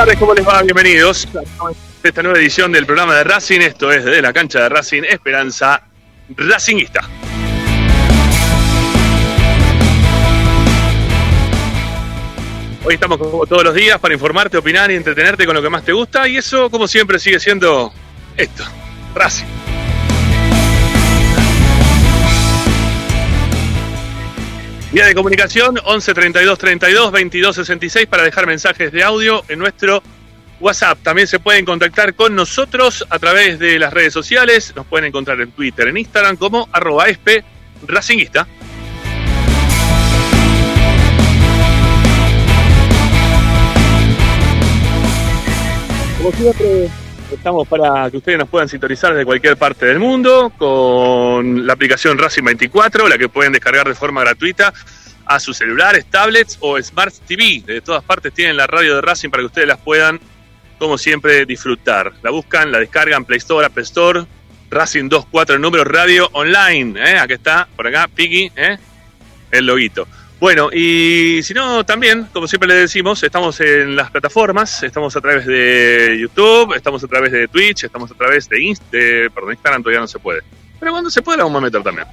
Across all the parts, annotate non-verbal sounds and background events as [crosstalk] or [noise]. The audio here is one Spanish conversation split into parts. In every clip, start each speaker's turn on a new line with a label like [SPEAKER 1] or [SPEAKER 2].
[SPEAKER 1] tardes, ¿cómo les va? Bienvenidos a esta nueva edición del programa de Racing. Esto es desde la cancha de Racing Esperanza Racingista. Hoy estamos como todos los días para informarte, opinar y entretenerte con lo que más te gusta y eso como siempre sigue siendo esto, Racing. Vía de comunicación 11 32 32 22 66 para dejar mensajes de audio en nuestro WhatsApp. También se pueden contactar con nosotros a través de las redes sociales. Nos pueden encontrar en Twitter, en Instagram como arroba espe racinguista. Como estamos para que ustedes nos puedan sintonizar desde cualquier parte del mundo con la aplicación Racing 24, la que pueden descargar de forma gratuita a sus celulares, tablets o Smart TV. De todas partes tienen la radio de Racing para que ustedes las puedan, como siempre, disfrutar. La buscan, la descargan, Play Store, App Store, Racing 24, el número radio online. ¿eh? Aquí está, por acá, Piki, ¿eh? el loguito. Bueno, y si no, también, como siempre le decimos, estamos en las plataformas, estamos a través de YouTube, estamos a través de Twitch, estamos a través de, Inst perdón, Instagram todavía no se puede. Pero cuando se puede la vamos a meter también.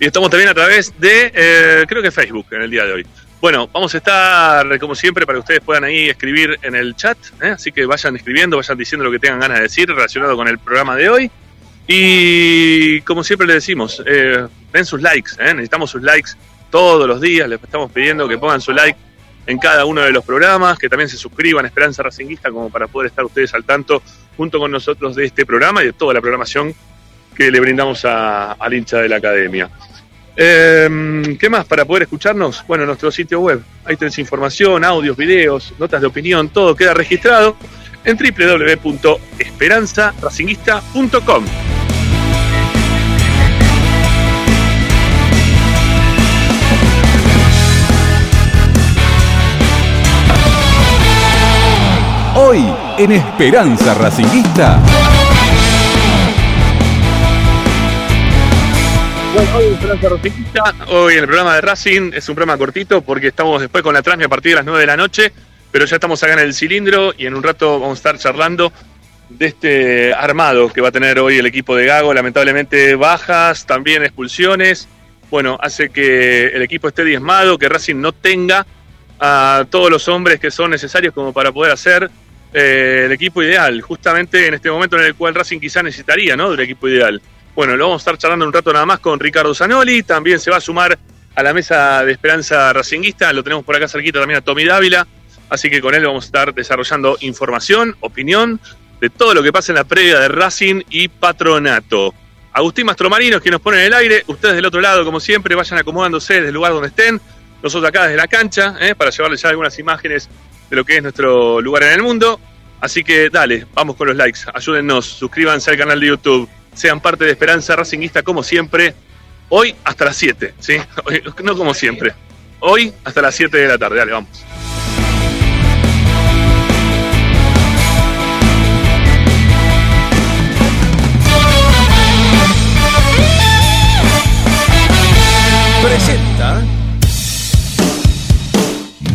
[SPEAKER 1] Y estamos también a través de, eh, creo que Facebook en el día de hoy. Bueno, vamos a estar, como siempre, para que ustedes puedan ahí escribir en el chat, ¿eh? así que vayan escribiendo, vayan diciendo lo que tengan ganas de decir relacionado con el programa de hoy. Y como siempre le decimos, eh, den sus likes, ¿eh? necesitamos sus likes todos los días, les estamos pidiendo que pongan su like en cada uno de los programas, que también se suscriban a Esperanza Racinguista como para poder estar ustedes al tanto junto con nosotros de este programa y de toda la programación que le brindamos a, al hincha de la academia. Eh, ¿Qué más para poder escucharnos? Bueno, nuestro sitio web. Ahí tenés información, audios, videos, notas de opinión, todo queda registrado en www.esperanzaracinguista.com.
[SPEAKER 2] en Esperanza Racinguista.
[SPEAKER 1] Bueno, hoy Esperanza Racinguista, hoy en el programa de Racing es un programa cortito porque estamos después con la transmisión a partir de las 9 de la noche, pero ya estamos acá en el cilindro y en un rato vamos a estar charlando de este armado que va a tener hoy el equipo de Gago. Lamentablemente bajas, también expulsiones. Bueno, hace que el equipo esté diezmado, que Racing no tenga a todos los hombres que son necesarios como para poder hacer eh, el equipo ideal, justamente en este momento en el cual Racing quizá necesitaría, ¿no? Del equipo ideal. Bueno, lo vamos a estar charlando un rato nada más con Ricardo Zanoli, también se va a sumar a la mesa de Esperanza Racinguista, lo tenemos por acá cerquita también a Tommy Dávila, así que con él vamos a estar desarrollando información, opinión de todo lo que pasa en la previa de Racing y Patronato. Agustín Mastromarino es quien nos pone en el aire, ustedes del otro lado, como siempre, vayan acomodándose desde el lugar donde estén, nosotros acá desde la cancha, ¿eh? para llevarles ya algunas imágenes de lo que es nuestro lugar en el mundo. Así que dale, vamos con los likes, ayúdennos, suscríbanse al canal de YouTube, sean parte de Esperanza Racingista como siempre. Hoy hasta las 7, ¿sí? [laughs] No como siempre. Hoy hasta las 7 de la tarde, dale, vamos.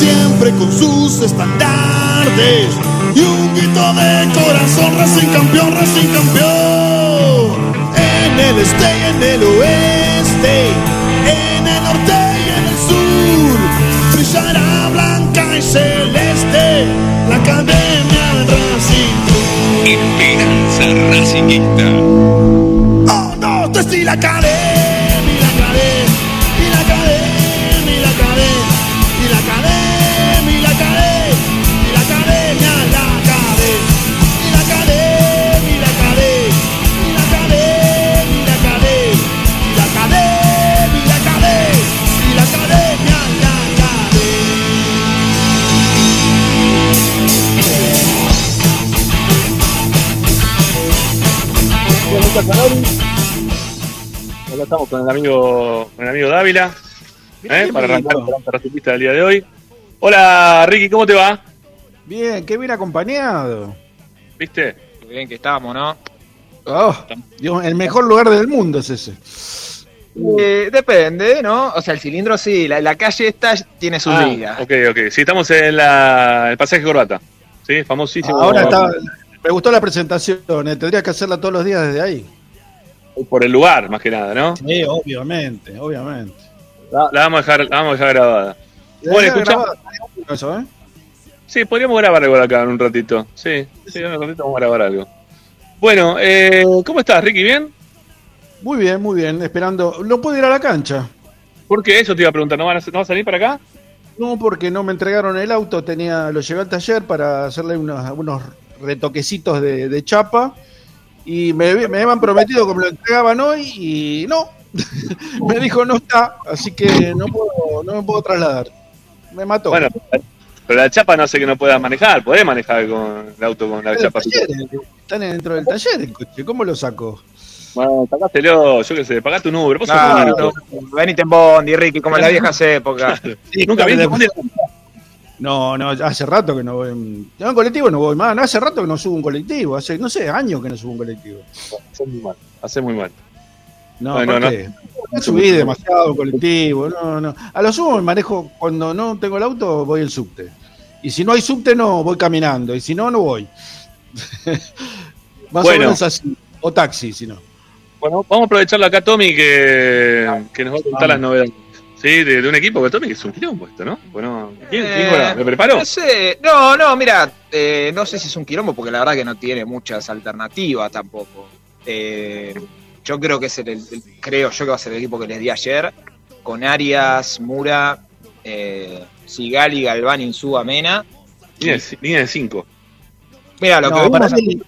[SPEAKER 3] siempre con sus estandartes y un grito de corazón, Racing campeón, Racing campeón. En el este y en el oeste, en el norte y en el sur, brillará blanca y celeste la academia Racing.
[SPEAKER 2] Esperanza Racinguista.
[SPEAKER 3] Oh no, te estoy la academia,
[SPEAKER 1] Acá estamos con el amigo, con el amigo Dávila, ¿eh? para arrancar la ratipista del día de hoy. Hola Ricky, ¿cómo te va?
[SPEAKER 4] Bien, qué bien acompañado.
[SPEAKER 1] ¿Viste?
[SPEAKER 5] Qué bien que estamos, ¿no?
[SPEAKER 4] Oh, Dios, el mejor lugar del mundo es ese.
[SPEAKER 5] Eh, depende, ¿no? O sea, el cilindro sí, la, la calle esta tiene sus
[SPEAKER 1] Ah,
[SPEAKER 5] días.
[SPEAKER 1] ok, ok. Sí, estamos en la, el pasaje Corbata. Sí, famosísimo.
[SPEAKER 4] Ahora está. Me gustó la presentación, eh, tendrías que hacerla todos los días desde ahí.
[SPEAKER 1] Por el lugar, más que nada, ¿no?
[SPEAKER 4] Sí, obviamente, obviamente.
[SPEAKER 1] La, la vamos a dejar, la vamos a dejar grabada. Bueno,
[SPEAKER 4] eso, ¿eh?
[SPEAKER 1] Sí, podríamos grabar algo acá en un ratito. Sí, sí, en un ratito vamos a grabar algo. Bueno, eh, ¿cómo estás, Ricky? ¿Bien?
[SPEAKER 4] Muy bien, muy bien. Esperando. No puedo ir a la cancha.
[SPEAKER 1] ¿Por qué? Eso te iba a preguntar. ¿No van a, no va a salir para acá?
[SPEAKER 4] No, porque no me entregaron el auto. Tenía, lo llevé al taller para hacerle unos, unos retoquecitos de, de chapa. Y me, me habían prometido que me lo entregaban hoy y no. [laughs] me dijo no está, así que no puedo, no me puedo trasladar. Me mató.
[SPEAKER 1] Bueno, pero la chapa no sé que no puedas manejar. Podés manejar con el auto con la
[SPEAKER 4] Está en
[SPEAKER 1] chapa.
[SPEAKER 4] taller, están dentro del taller el coche. ¿Cómo lo saco?
[SPEAKER 1] Bueno, pagátelo, yo qué sé, pagate un Uber. Vos sos
[SPEAKER 5] Claro, venite en Bondi, Ricky, como en las viejas épocas. [laughs]
[SPEAKER 1] Nunca viniste
[SPEAKER 4] me- No, no, hace rato que no voy. en- En colectivo no voy más. No, hace rato que no subo un colectivo. Hace, no sé, años que no subo un colectivo.
[SPEAKER 1] Hace muy mal. Hace muy mal.
[SPEAKER 4] No,
[SPEAKER 1] Bueno,
[SPEAKER 4] ¿por
[SPEAKER 1] no.
[SPEAKER 4] qué? No subí demasiado colectivo, no, no. A lo sumo me manejo, cuando no tengo el auto, voy el subte. Y si no hay subte, no, voy caminando. Y si no, no voy. [laughs] Más
[SPEAKER 1] Bueno.
[SPEAKER 4] o menos así. O taxi, si no.
[SPEAKER 1] Bueno, vamos a aprovecharlo acá, Tommy, que, que nos va a contar las novedades. Sí, de, de un equipo que Tommy que es un quilombo esto, ¿no? Bueno, ¿quién, quién
[SPEAKER 5] Eh?
[SPEAKER 1] ¿Me preparó?
[SPEAKER 5] No sé, no, no, mira, eh, no sé si es un quilombo, porque la verdad que no tiene muchas alternativas tampoco. Eh, yo creo que es el, el- creo yo que va a ser el equipo que les di ayer, con Arias, Mura, eh, Sigali, Galván, Insúa, Mena.
[SPEAKER 1] Línea de, línea de cinco.
[SPEAKER 5] Mira, lo que
[SPEAKER 4] No, para, mí,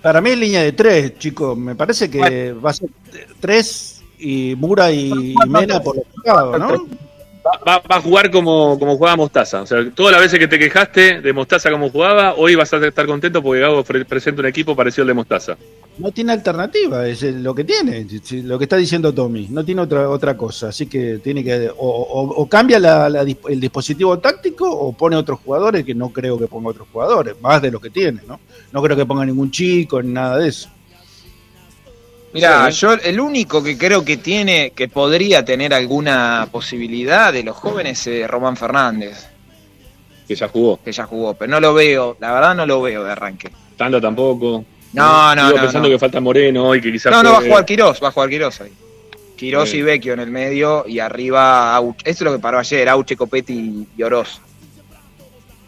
[SPEAKER 4] para mí es línea de tres, chicos. Me parece que va a ser tres y Mura y Mena por los costados, ¿no?
[SPEAKER 1] Va, a jugar como, como jugaba Mostaza. O sea, todas las veces que te quejaste de Mostaza como jugaba, hoy vas a estar contento porque Gago pre- presenta un equipo parecido al de Mostaza.
[SPEAKER 4] No tiene alternativa, es lo que tiene, lo que está diciendo Tommy. No tiene otra otra cosa, así que tiene que o, o- o cambia la- la dis- el dispositivo táctico o pone otros jugadores, que no creo que ponga otros jugadores, más de lo que tiene, ¿no? No creo que ponga ningún chico ni nada de eso.
[SPEAKER 5] Mira, yo el único que creo que tiene, que podría tener alguna posibilidad de los jóvenes es Román Fernández,
[SPEAKER 1] Que ya jugó.
[SPEAKER 5] que ya jugó, pero no lo veo, la verdad no lo veo de arranque.
[SPEAKER 1] Tanda tampoco.
[SPEAKER 5] No, no,
[SPEAKER 1] Sigo
[SPEAKER 5] no,
[SPEAKER 1] pensando
[SPEAKER 5] no.
[SPEAKER 1] que falta Moreno y que quizás.
[SPEAKER 5] No, no va a jugar Quirós, va a jugar Quirós ahí. Quirós y Vecchio en el medio y arriba Auch. Esto es lo que paró ayer, Auche, Copetti y Oroz.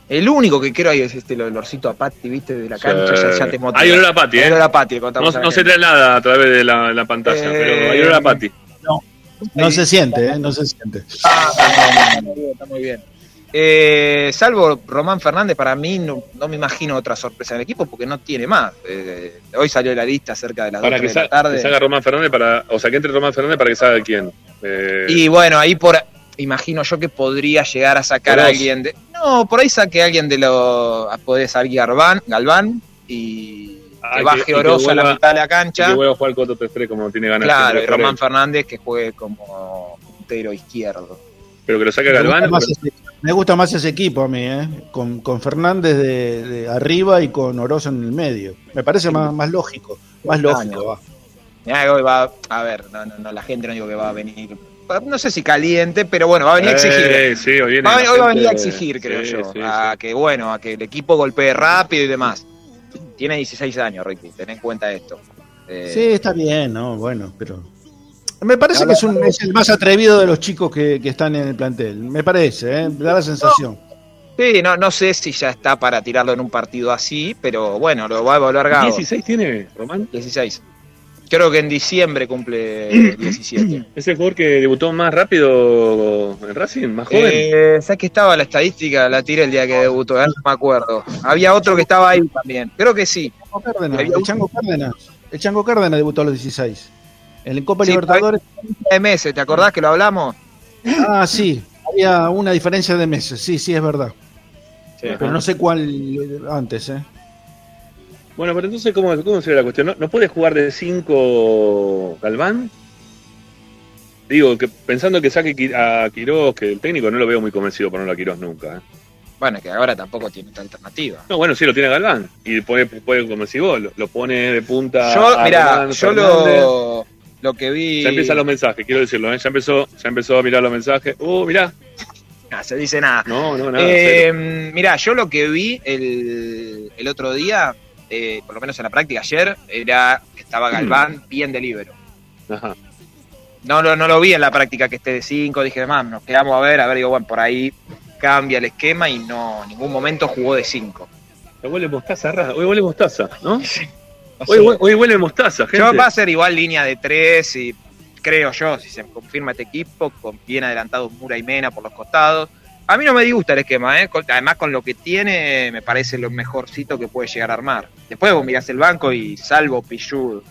[SPEAKER 5] El único que creo ahí es este el olorcito a Patti, viste, de la cancha, ya, ya te motiva.
[SPEAKER 1] Hay olor a Patti, ¿eh?
[SPEAKER 5] Hay olor a Patti,
[SPEAKER 1] No, no se trae nada a través de la, la pantalla,
[SPEAKER 5] Eh,
[SPEAKER 1] pero hay olor a Pati.
[SPEAKER 4] No se siente, ¿eh? No se siente.
[SPEAKER 5] Ah, está muy bien, está muy bien. Eh, salvo Román Fernández, para mí no, no me imagino otra sorpresa en el equipo porque no tiene más. Eh, hoy salió la lista cerca de las
[SPEAKER 1] Para
[SPEAKER 5] 2
[SPEAKER 1] que,
[SPEAKER 5] de la tarde.
[SPEAKER 1] que salga Román Fernández para. O sea, que entre Román Fernández para que salga quién. Eh,
[SPEAKER 5] Y bueno, ahí por imagino yo que podría llegar a sacar a alguien de. No, por ahí saque a alguien de los. Puede salir Galván, Galván y
[SPEAKER 1] Ah,
[SPEAKER 5] que
[SPEAKER 1] y
[SPEAKER 5] baje
[SPEAKER 1] que- y que
[SPEAKER 5] Oroz a la mitad de la
[SPEAKER 1] y
[SPEAKER 5] cancha.
[SPEAKER 1] que vuelva a jugar 4-3-3 como tiene ganas
[SPEAKER 5] Claro,
[SPEAKER 1] siempre
[SPEAKER 5] y
[SPEAKER 1] de jugar
[SPEAKER 5] Román. Fernández que juegue como puntero izquierdo.
[SPEAKER 1] Pero que lo saque
[SPEAKER 4] Me
[SPEAKER 1] Galván.
[SPEAKER 4] gusta, más ese, me gusta más ese equipo a mí, ¿eh? Con, con Fernández de, de arriba y con Oroz en el medio. Me parece más, más lógico, más lógico. va.
[SPEAKER 5] Mirá que hoy va, a ver, no, no, no, la gente no digo que va a venir, no sé si caliente, pero bueno, va a venir a exigir.
[SPEAKER 1] Eh, sí, hoy, viene
[SPEAKER 5] Va a venir- hoy va a
[SPEAKER 1] gente-
[SPEAKER 5] venir a exigir, creo
[SPEAKER 1] sí,
[SPEAKER 5] yo.
[SPEAKER 1] sí,
[SPEAKER 5] a
[SPEAKER 1] sí.
[SPEAKER 5] que, bueno, a que el equipo golpee rápido y demás. Tiene 16 años, Ricky, ten en cuenta esto. Eh,
[SPEAKER 4] Sí, está bien, ¿no? Bueno, pero. Me parece que es, un- es el más atrevido de los chicos que, que están en el plantel. Me parece, ¿eh? Da la sensación.
[SPEAKER 5] Sí, no, no sé si ya está para tirarlo en un partido así, pero bueno, lo va a evaluar Gago.
[SPEAKER 1] 16 tiene Román.
[SPEAKER 5] 16. Creo que en diciembre cumple [clears throat] 17.
[SPEAKER 1] Es el jugador que debutó más rápido en Racing, más joven.
[SPEAKER 5] Eh, ¿Sabes que estaba la estadística? La tiré el día que debutó, no me acuerdo. Había otro que estaba ahí también. Creo que sí.
[SPEAKER 4] Chango Cárdenas, el Chango Cárdenas. El Chango Cárdenas debutó a los 16. En el Copa
[SPEAKER 5] Sí,
[SPEAKER 4] Libertadores.
[SPEAKER 5] De meses, ¿te acordás que lo hablamos?
[SPEAKER 4] Ah, sí. Había una diferencia de meses. Sí, sí, es verdad.
[SPEAKER 5] Sí.
[SPEAKER 4] Pero no sé cuál antes, ¿eh?
[SPEAKER 1] Bueno, pero entonces, ¿cómo, cómo sería la cuestión? ¿No, ¿No puede jugar de 5 Galván? Digo, que pensando que saque a Quirós, que el técnico no lo veo muy convencido por no a Quirós nunca. ¿eh?
[SPEAKER 5] Bueno, que ahora tampoco tiene otra alternativa.
[SPEAKER 1] No, bueno, sí lo tiene Galván. Y pone, puede, como decís vos, lo, lo pone de punta.
[SPEAKER 5] Yo,
[SPEAKER 1] a
[SPEAKER 5] mira,
[SPEAKER 1] Román
[SPEAKER 5] yo lo, lo que vi.
[SPEAKER 1] Ya empiezan los mensajes, quiero decirlo, ¿eh? ya empezó, ya empezó a mirar los mensajes. Uh, mirá.
[SPEAKER 5] Ah, se dice nada.
[SPEAKER 1] No, no, nada.
[SPEAKER 5] Eh, mira, yo lo que vi el, el otro día, eh, por lo menos en la práctica ayer, era que estaba Galván bien de libero.
[SPEAKER 1] Ajá.
[SPEAKER 5] No, lo- no lo vi en la práctica que esté de 5, dije, más, nos quedamos a ver, a ver, digo, bueno, por ahí cambia el esquema y no, en ningún momento jugó de 5.
[SPEAKER 1] Hoy huele mostaza, Ra- hoy huele mostaza, ¿no? [laughs] Hoy, hoy huele mostaza, gente.
[SPEAKER 5] Yo va a ser igual línea de 3 y creo yo, si se confirma este equipo, con bien adelantados Mura y Mena por los costados. A mí no me disgusta el esquema, ¿eh? Con- además con lo que tiene me parece lo mejorcito que puede llegar a armar. Después vos mirás el banco y salvo Pichud,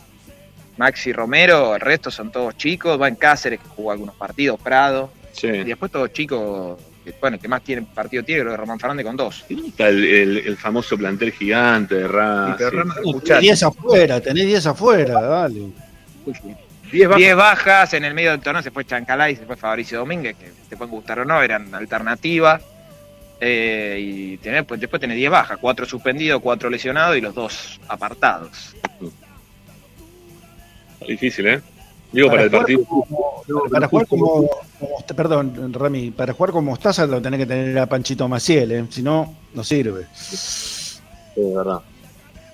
[SPEAKER 5] Maxi Romero, el resto son todos chicos, va en Cáceres que jugó algunos partidos, Prado,
[SPEAKER 1] Sí.
[SPEAKER 5] y después todos chicos, que, bueno, el que más tiene partido tiene, creo que Román Fernández con dos.
[SPEAKER 1] ¿Y dónde está el, el- el famoso plantel gigante de Racing?
[SPEAKER 5] Rama-
[SPEAKER 4] Tenés
[SPEAKER 5] escuchá,
[SPEAKER 4] 10 afuera, tenés 10 afuera, dale.
[SPEAKER 1] 10 bajas.
[SPEAKER 5] 10 bajas en el medio del torneo, se fue Chancalay, se fue Fabricio Domínguez, que te pueden gustar o no, eran alternativas. Eh, y tenés, pues, después tenés 10 bajas, 4 suspendidos, 4 lesionados y los dos apartados.
[SPEAKER 1] Difícil, ¿eh? Digo, para, el partido.
[SPEAKER 4] como- para jugar como, como- Perdón, Rami, para jugar como Mostaza lo tenés que tener a Panchito Maciel, ¿eh? si no, no sirve.
[SPEAKER 1] Sí, de verdad.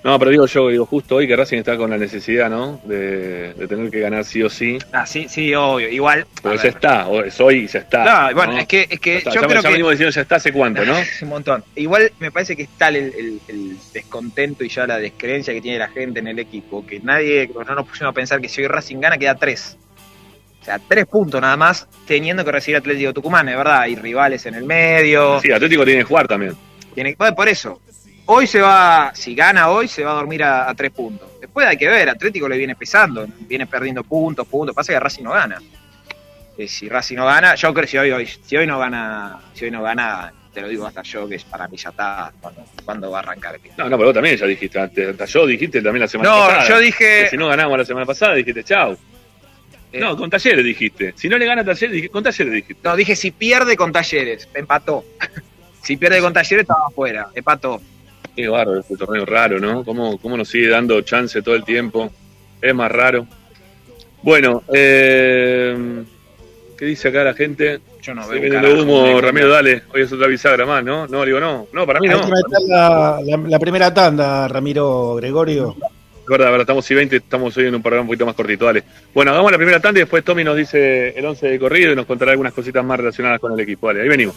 [SPEAKER 1] No, pero digo yo, digo justo hoy que Racing está con la necesidad, ¿no? De, de tener que ganar sí o sí.
[SPEAKER 5] Ah, sí, sí, obvio, igual.
[SPEAKER 1] Pero ya
[SPEAKER 5] ver.
[SPEAKER 1] está, es hoy y ya está.
[SPEAKER 5] No, bueno, es que, es que yo
[SPEAKER 1] ya,
[SPEAKER 5] creo
[SPEAKER 1] ya
[SPEAKER 5] que.
[SPEAKER 1] venimos diciendo ya está hace cuánto, ¿no? [laughs]
[SPEAKER 5] un montón. Igual me parece que está el, el- el descontento y ya la descreencia que tiene la gente en el equipo. Que nadie, no nos pusimos a pensar que si hoy Racing gana, queda tres. O sea, tres puntos nada más, teniendo que recibir Atlético Tucumán, es verdad. Hay rivales en el medio.
[SPEAKER 1] Sí, Atlético tiene que jugar también.
[SPEAKER 5] Tiene, bueno, por eso. Hoy se va, si gana hoy, se va a dormir a, a tres puntos. Después hay que ver, Atlético le viene pesando, viene perdiendo puntos, puntos. Pasa que Racing no gana. Eh, si Racing no gana, yo creo que si hoy, hoy, si hoy no gana, si hoy no gana, te lo digo hasta yo, que es para mí ya está cuando, cuando va a arrancar el
[SPEAKER 1] No, no, pero vos también ya dijiste, antes, hasta yo dijiste también la semana
[SPEAKER 5] No,
[SPEAKER 1] pasada.
[SPEAKER 5] yo
[SPEAKER 1] Que
[SPEAKER 5] dije.
[SPEAKER 1] si no ganamos la semana pasada, dijiste chau.
[SPEAKER 5] eh,
[SPEAKER 1] No, con Talleres dijiste. Si no le gana Talleres, con Talleres dijiste.
[SPEAKER 5] no, dije si pierde con Talleres, empató. [laughs] si pierde con Talleres, estaba afuera, empató.
[SPEAKER 1] Qué bárbaro este torneo raro, ¿no? ¿Cómo, cómo nos sigue dando chance todo el tiempo? Es más raro. Bueno, eh, ¿qué dice acá la gente?
[SPEAKER 5] Yo no
[SPEAKER 1] Se
[SPEAKER 5] veo.
[SPEAKER 1] viene
[SPEAKER 5] un
[SPEAKER 1] el
[SPEAKER 5] carajo,
[SPEAKER 1] humo, Ramiro, dale. Hoy es otra bisagra más, ¿no? No, digo, no. No, para mí no.
[SPEAKER 4] la, la- la primera tanda, Ramiro Gregorio.
[SPEAKER 1] Es verdad, verdad, estamos y 20, estamos hoy en un programa un poquito más cortito, dale. Bueno, hagamos la primera tanda y después Tommy nos dice el 11 de corrido y nos contará algunas cositas más relacionadas con el equipo. Dale, ahí venimos.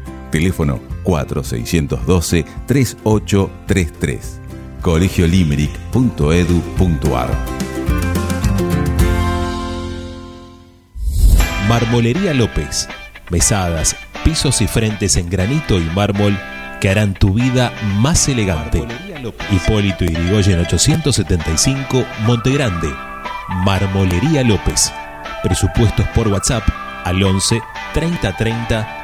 [SPEAKER 2] Teléfono 4612-3833. colegiolimerick.edu.ar
[SPEAKER 6] Marmolería López. Mesadas, pisos y frentes en granito y mármol que harán tu vida más elegante. Hipólito Irigoyen 875, Montegrande. Marmolería López. Presupuestos por WhatsApp al 11 30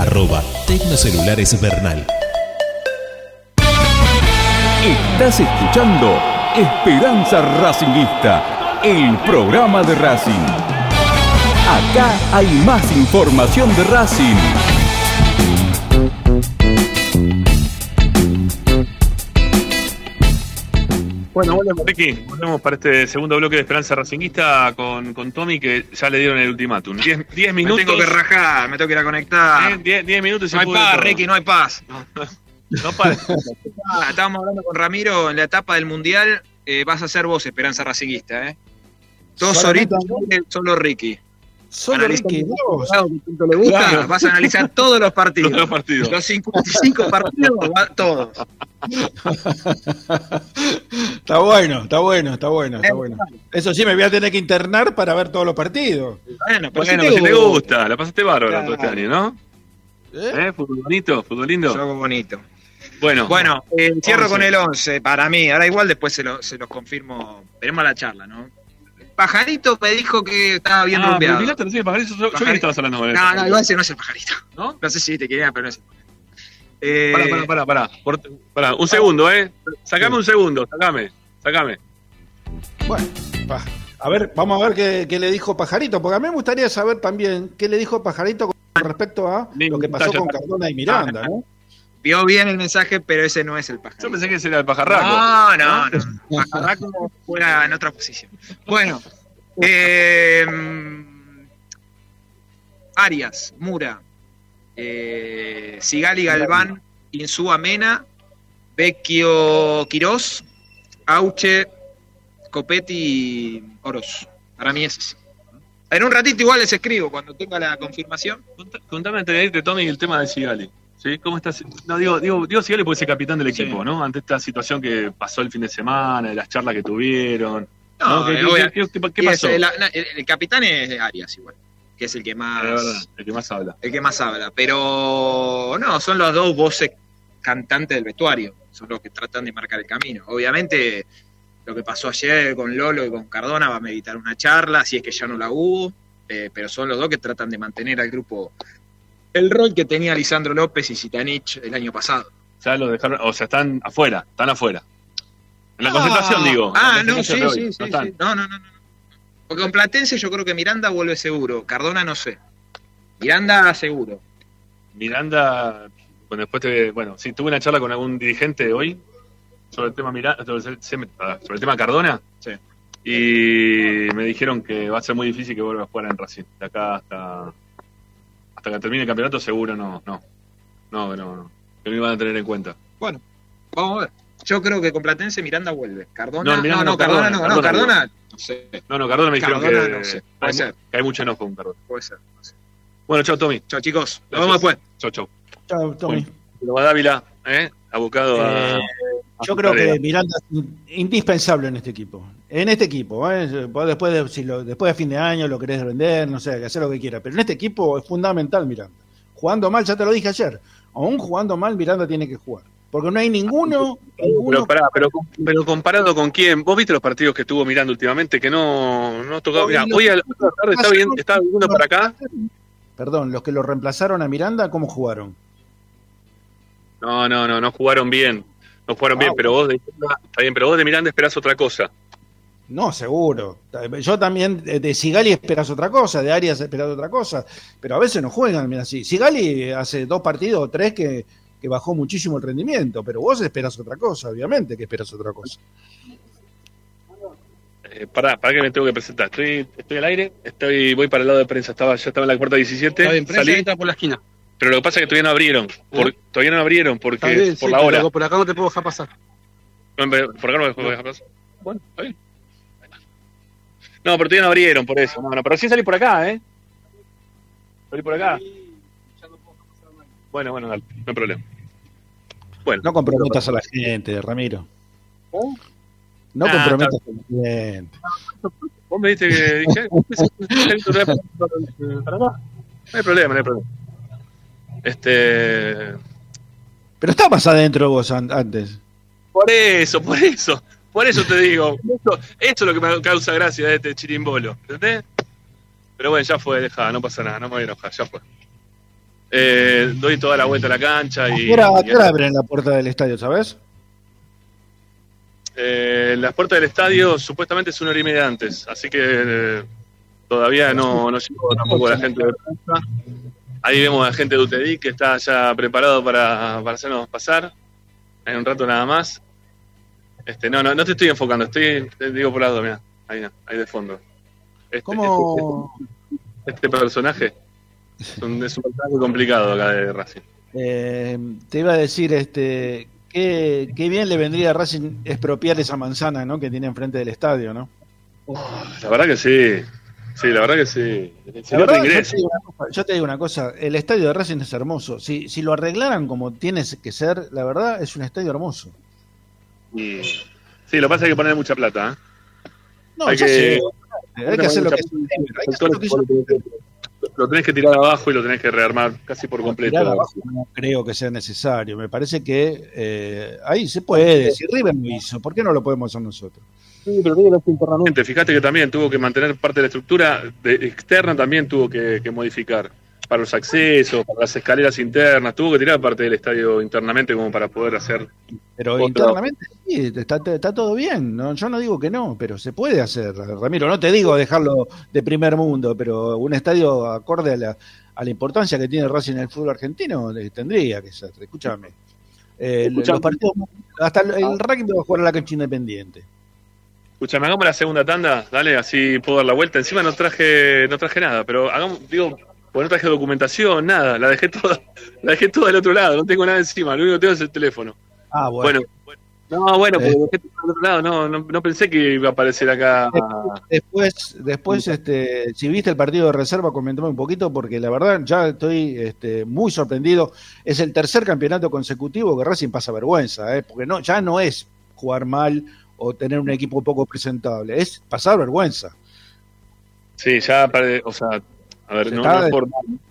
[SPEAKER 6] Arroba Tecnocelulares Bernal.
[SPEAKER 2] Estás escuchando Esperanza Racingista, el programa de Racing. Acá hay más información de Racing.
[SPEAKER 1] Bueno, volvemos, Ricky. Volvemos para este segundo bloque de Esperanza Racinguista con, con Tommy, que ya le dieron el ultimátum. 10 minutos.
[SPEAKER 5] Me tengo que rajar, me tengo que ir a conectar.
[SPEAKER 1] 10 minutos y
[SPEAKER 5] no
[SPEAKER 1] se
[SPEAKER 5] hay paz,
[SPEAKER 1] todo.
[SPEAKER 5] Ricky, no hay paz.
[SPEAKER 1] No para. [laughs]
[SPEAKER 5] Ah, estábamos hablando con Ramiro en la etapa del Mundial. eh, vas a ser vos, Esperanza Racinguista, ¿eh? Dos horitas, solo Ricky.
[SPEAKER 4] Solo
[SPEAKER 5] los que le gusta,
[SPEAKER 1] Claro.
[SPEAKER 5] vas a analizar todos los partidos.
[SPEAKER 1] Todos los partidos.
[SPEAKER 5] Los 55 partidos, va- todos.
[SPEAKER 4] Está bueno, está bueno, está bueno, está bueno. Eso sí, me voy a tener que internar para ver todos los partidos.
[SPEAKER 5] Bueno, pero
[SPEAKER 1] Bueno, si te gusta, la pasaste bárbaro
[SPEAKER 5] Claro.
[SPEAKER 1] todo este año, ¿no?
[SPEAKER 4] ¿Eh?
[SPEAKER 1] ¿Eh? Fútbol bonito, fútbol lindo.
[SPEAKER 5] Juego bonito.
[SPEAKER 1] Bueno,
[SPEAKER 5] Bueno, eh, cierro
[SPEAKER 1] Once.
[SPEAKER 5] con el 11 para mí. Ahora igual después se, lo, se los confirmo. Veremos la charla, ¿no? Pajarito me dijo que estaba bien
[SPEAKER 1] ah,
[SPEAKER 5] rumbeado.
[SPEAKER 1] pero Pilato, recién, pajarito, yo, yo
[SPEAKER 5] Pajarito.
[SPEAKER 1] estabas hablando con él.
[SPEAKER 5] No, no, igual ese no es el pajarito.
[SPEAKER 1] ¿No?
[SPEAKER 5] No sé si te quería, pero no es el pajarito. Eh,
[SPEAKER 1] Pará, pará, pará, pará. Por- pará, un segundo, ¿eh? Sacame un segundo, sacame, sacame.
[SPEAKER 4] Bueno, va. a ver, vamos a ver qué, qué le dijo Pajarito, porque a mí me gustaría saber también qué le dijo Pajarito con respecto a lo que pasó con Cardona y Miranda, ¿no?
[SPEAKER 5] Vio bien el mensaje, pero ese no es el pajarito.
[SPEAKER 1] Yo pensé que ese era el pajarraco.
[SPEAKER 5] No, no, no. Pajarraco fuera en otra posición. Bueno, eh, Arias, Mura, eh, Sigali Galván, Insúa Mena, Vecchio Quirós, Auche, Copetti y Oroz. Para mí es ese. En un ratito igual les escribo cuando tenga la confirmación.
[SPEAKER 1] Contame antes de irte, Tommy, el tema de Sigali. ¿Sí? ¿Cómo estás? No, digo, digo, digo Sigali porque es el capitán del
[SPEAKER 5] Sí.
[SPEAKER 1] equipo, ¿no? Ante esta situación que pasó el fin de semana, de las charlas que tuvieron.
[SPEAKER 5] No,
[SPEAKER 1] ¿Qué,
[SPEAKER 5] eh,
[SPEAKER 1] qué- qué- pasó?
[SPEAKER 5] es, el, el capitán es Arias igual, que es el que más...
[SPEAKER 1] Verdad, el que más habla.
[SPEAKER 5] el que más habla. Pero no, son los dos voces cantantes del vestuario, son los que tratan de marcar el camino. Obviamente, lo que pasó ayer con Lolo y con Cardona va a meditar una charla, si es que ya no la hubo, eh, pero son los dos que tratan de mantener al grupo el rol que tenía Lisandro López y Zitanich el año pasado.
[SPEAKER 1] Ya lo dejaron, o sea, están afuera, están afuera. En la concentración, digo. en la
[SPEAKER 5] Ah, no, sí, sí,
[SPEAKER 1] no
[SPEAKER 5] sí. No, no, no, no. Porque con Platense yo creo que Miranda vuelve seguro. Cardona no sé. Miranda seguro.
[SPEAKER 1] Miranda, bueno, después te, bueno, sí, tuve una charla con algún dirigente hoy sobre el tema Miranda, sobre el, sobre el tema Cardona.
[SPEAKER 5] Sí.
[SPEAKER 1] Y me dijeron que va a ser muy difícil que vuelva a jugar en Racing. De acá hasta hasta que termine el campeonato seguro no, no. No, no, no. Que no iban a tener en cuenta.
[SPEAKER 5] Bueno, vamos a ver. Yo creo que con Platense Miranda vuelve. Cardona,
[SPEAKER 1] No,
[SPEAKER 5] no,
[SPEAKER 1] Miranda
[SPEAKER 5] no,
[SPEAKER 1] no,
[SPEAKER 5] Cardona,
[SPEAKER 1] Cardona,
[SPEAKER 5] no, no,
[SPEAKER 1] Cardona
[SPEAKER 5] Cardona, no sé,
[SPEAKER 1] No, no, Cardona me dijeron
[SPEAKER 5] Cardona
[SPEAKER 1] que,
[SPEAKER 5] no sé, puede
[SPEAKER 1] hay,
[SPEAKER 5] ser.
[SPEAKER 1] que hay mucho enojo con Cardona.
[SPEAKER 5] puede ser. no sé.
[SPEAKER 1] Bueno, chao Tommy.
[SPEAKER 5] Chao chicos, nos vemos después.
[SPEAKER 1] Chao, chao.
[SPEAKER 4] Chao, Tommy.
[SPEAKER 1] Bueno, Dávila, ¿eh? Abocado a.
[SPEAKER 4] Eh,
[SPEAKER 1] a
[SPEAKER 4] Yo creo que Miranda es in- indispensable en este equipo. En este equipo, ¿eh? Después de, si lo- después de fin de año lo querés vender, no sé, que hacer lo que quiera. Pero en este equipo es fundamental Miranda. Jugando mal, ya te lo dije ayer. Aún jugando mal, Miranda tiene que jugar. Porque no hay ninguno, ninguno
[SPEAKER 1] Pero, pará, pero, pero comparado con quién, vos viste los partidos que estuvo mirando últimamente que no, no tocaba. Mira, hoy a la tarde estaba viendo, estaba viendo para acá.
[SPEAKER 4] Perdón, los que lo reemplazaron a Miranda, ¿cómo jugaron?
[SPEAKER 1] No, no, no, no jugaron bien. No jugaron
[SPEAKER 4] Ah,
[SPEAKER 1] bien, pero vos de está bien, pero vos de Miranda esperás otra cosa.
[SPEAKER 4] No, seguro. Yo también eh, de Sigali esperas otra cosa, de Arias esperas otra cosa, pero a veces no juegan mira, así. Sigali hace dos partidos o tres que, que bajó muchísimo el rendimiento, pero vos esperas otra cosa, obviamente que esperas otra cosa.
[SPEAKER 1] Eh, pará, pará que me tengo que presentar. Estoy, estoy al aire, estoy, voy para el lado de prensa, estaba, ya estaba en la puerta 17,
[SPEAKER 7] Está bien, prensa
[SPEAKER 1] salí,
[SPEAKER 7] entra por la esquina.
[SPEAKER 1] Pero lo que pasa es que todavía no abrieron. Por- todavía no abrieron porque
[SPEAKER 7] bien,
[SPEAKER 1] por
[SPEAKER 7] sí,
[SPEAKER 1] la hora.
[SPEAKER 7] Por acá no te puedo dejar pasar.
[SPEAKER 1] No, por acá no me puedo dejar pasar. Bueno, está bien. No, pero todavía no abrieron por eso. No, no, pero sí salí por acá, ¿eh? Salí por acá. Bueno, bueno, dale, no hay problema. Bueno,
[SPEAKER 4] No comprometas a la gente, Ramiro. No
[SPEAKER 1] Ah,
[SPEAKER 4] comprometas a la gente.
[SPEAKER 1] vos me diste que dije, [laughs] [laughs] para acá. No hay problema, no hay problema. Este,
[SPEAKER 4] Pero estabas adentro vos an- antes.
[SPEAKER 1] por eso, por eso, por eso te digo, esto, esto es lo que me causa gracia de este chirimbolo, ¿entendés? Pero bueno, ya fue, deja, no pasa nada, no me voy a enojar, ya fue. Eh, doy toda la vuelta a la cancha
[SPEAKER 4] ¿A
[SPEAKER 1] y,
[SPEAKER 4] qué hora, a
[SPEAKER 1] y-
[SPEAKER 4] qué hora abren la puerta del estadio, sabes?
[SPEAKER 1] eh, las puertas del estadio supuestamente es una hora y media antes, así que eh, todavía no, no llegó tampoco la gente de prensa. Ahí vemos a la gente de UTEDI que está ya preparado para, para hacernos pasar en un rato nada más. Este, no, no, no te estoy enfocando, estoy, te digo por lado, mira, ahí, ahí de fondo. Este,
[SPEAKER 4] ¿Cómo,
[SPEAKER 1] este, este personaje es un, es un personaje complicado acá de Racing.
[SPEAKER 4] Eh, te iba a decir, este, qué, qué bien le vendría a Racing expropiar esa manzana, ¿no? Que tiene enfrente del estadio, ¿no?
[SPEAKER 1] La verdad que sí, sí, la verdad que sí.
[SPEAKER 4] La verdad, yo, te digo una cosa, yo te digo una cosa, el estadio de Racing es hermoso. Si, si lo arreglaran como tiene que ser, la verdad es un estadio hermoso.
[SPEAKER 1] Sí, lo que pasa es que poner mucha plata. ¿eh?
[SPEAKER 4] No,
[SPEAKER 1] Hay
[SPEAKER 4] ya
[SPEAKER 1] que-
[SPEAKER 4] sé, hay que hacer lo que lo
[SPEAKER 1] tenés que tirar abajo y lo tenés que rearmar casi por completo.
[SPEAKER 4] abajo no creo que sea necesario. Me parece que eh, ahí se puede. Si River lo hizo, ¿por qué no lo podemos hacer nosotros?
[SPEAKER 1] Sí, pero digo internamente. Fíjate que también tuvo que mantener parte de la estructura de- externa, también tuvo que, que modificar. Para los accesos, para las escaleras internas, tuvo que tirar parte del estadio internamente como para poder hacer.
[SPEAKER 4] Pero
[SPEAKER 1] Otro-
[SPEAKER 4] internamente sí, está, está todo bien. ¿no? Yo no digo que no, pero se puede hacer. Ramiro, no te digo dejarlo de primer mundo, pero un estadio acorde a la, a la importancia que tiene Racing en el fútbol argentino eh, tendría que ser. Escúchame. Eh, los partidos, hasta el, el rugby va a jugar a la cancha independiente.
[SPEAKER 1] Escuchame, hagamos la segunda tanda, dale, así puedo dar la vuelta. Encima no traje, no traje nada, pero hagamos, digo, pues no traje documentación, nada, la dejé toda, [laughs] la dejé toda del otro lado, no tengo nada encima, lo único que tengo es el teléfono.
[SPEAKER 4] Ah, bueno.
[SPEAKER 1] Bueno, no, bueno,
[SPEAKER 4] Eh.
[SPEAKER 1] porque dejé todo del otro lado, no, no, no pensé que iba a aparecer acá.
[SPEAKER 4] Después, después este, si viste el partido de reserva, comentame un poquito, porque la verdad ya estoy este, muy sorprendido. Es el tercer campeonato consecutivo que Racing pasa vergüenza, ¿eh? porque no, ya no es jugar mal o tener un equipo poco presentable, es pasar vergüenza.
[SPEAKER 1] Sí, ya, o sea, a ver,
[SPEAKER 4] Se
[SPEAKER 1] no, no es por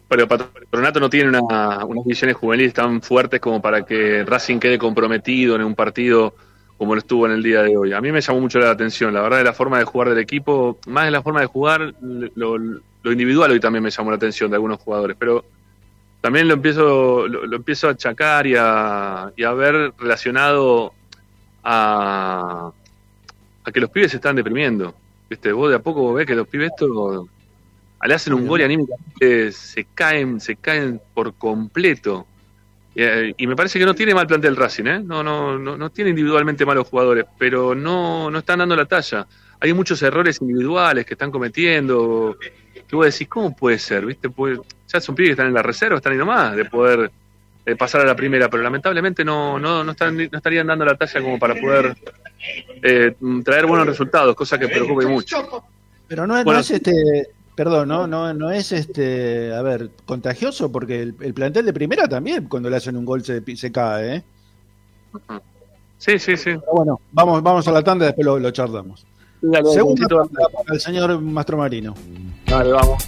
[SPEAKER 1] pero Patronato no tiene una, unas divisiones juveniles tan fuertes como para que Racing quede comprometido en un partido como lo estuvo en el día de hoy. A mí me llamó mucho la atención, la verdad, de la forma de jugar del equipo, más de la forma de jugar, lo, lo individual hoy también me llamó la atención de algunos jugadores, pero también lo empiezo, lo, lo empiezo a achacar y a, y a ver relacionado a, a que los pibes se están deprimiendo. Viste, vos de a poco ves que los pibes estos le hacen un gol y anímicamente se caen, se caen por completo. Eh, y me parece que no tiene mal plantel Racing, ¿eh? No, no, no, no tiene individualmente malos jugadores, pero no, no están dando la talla. Hay muchos errores individuales que están cometiendo. Que vos decís, ¿cómo puede ser? ¿Viste? Pues, ya son pibes que están en la reserva, están ahí nomás de poder eh, pasar a la primera, pero lamentablemente no, no, no, están, no estarían dando la talla como para poder eh, traer buenos resultados, cosa que preocupe mucho.
[SPEAKER 4] Pero no, no es este, perdón, no, no, no es este, a ver, contagioso porque el, plantel de primera también cuando le hacen un gol se, se cae, ¿eh?
[SPEAKER 1] Sí, sí, sí.
[SPEAKER 4] bueno, vamos, vamos a la tanda y después lo, lo charlamos. Segundo para el señor Mastromarino.
[SPEAKER 1] Dale, vamos.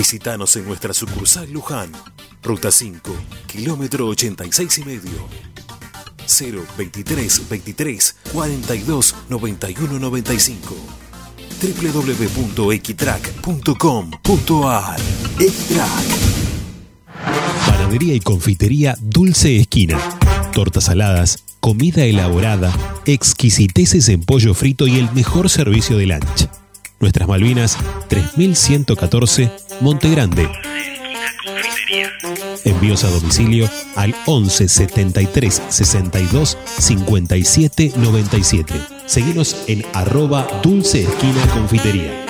[SPEAKER 6] Visítanos en nuestra sucursal Luján, Ruta 5, kilómetro 86 y medio. 023 23 42 91 95 www.equitrack.com.ar Equitrack Panadería y confitería Dulce Esquina. Tortas saladas, comida elaborada, exquisiteces en pollo frito y el mejor servicio de lunch. Nuestras Malvinas 3114 Monte Grande. Envíos a domicilio al 11 73 62 57 97. Seguimos en arroba dulce esquina confitería.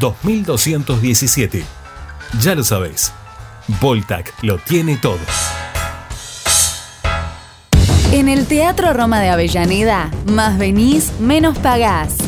[SPEAKER 8] 2217. Ya lo sabéis, Voltac lo tiene todo.
[SPEAKER 7] En el Teatro Roma de Avellaneda, más venís, menos pagás.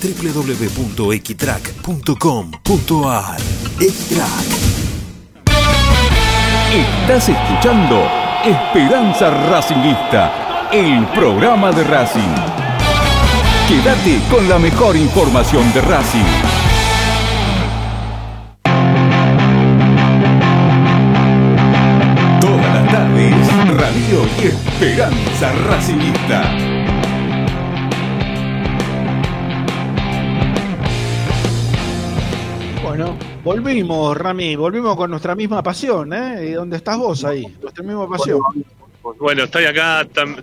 [SPEAKER 6] www.equitrack.com.ar Equitrack
[SPEAKER 2] Estás escuchando Esperanza Racingista, el programa de Racing. Quédate con la mejor información de Racing. Todas las tardes, Radio y Esperanza Racingista.
[SPEAKER 4] Volvimos, Rami, volvimos con nuestra misma pasión, ¿eh? ¿Y dónde estás vos ahí? Nuestra misma pasión.
[SPEAKER 1] Bueno, estoy acá. tam-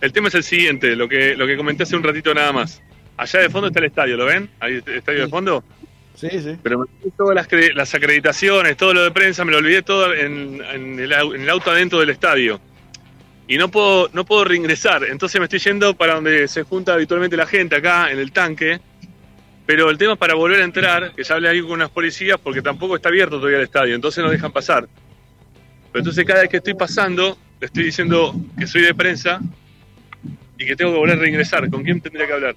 [SPEAKER 1] El tema es el siguiente, lo que, lo que comenté hace un ratito nada más. Allá de fondo está el estadio, ¿lo ven? Ahí el estadio de fondo.
[SPEAKER 4] Sí, sí.
[SPEAKER 1] Pero me olvidé todas las, las acreditaciones, todo lo de prensa, me lo olvidé todo en, en el, en el auto adentro del estadio. Y no puedo, no puedo reingresar, entonces me estoy yendo para donde se junta habitualmente la gente, acá en el tanque. Pero el tema es para volver a entrar, que ya hablé ahí con unas policías, porque tampoco está abierto todavía el estadio, entonces no dejan pasar. Pero entonces cada vez que estoy pasando, le estoy diciendo que soy de prensa y que tengo que volver a reingresar. ¿Con quién tendría que hablar?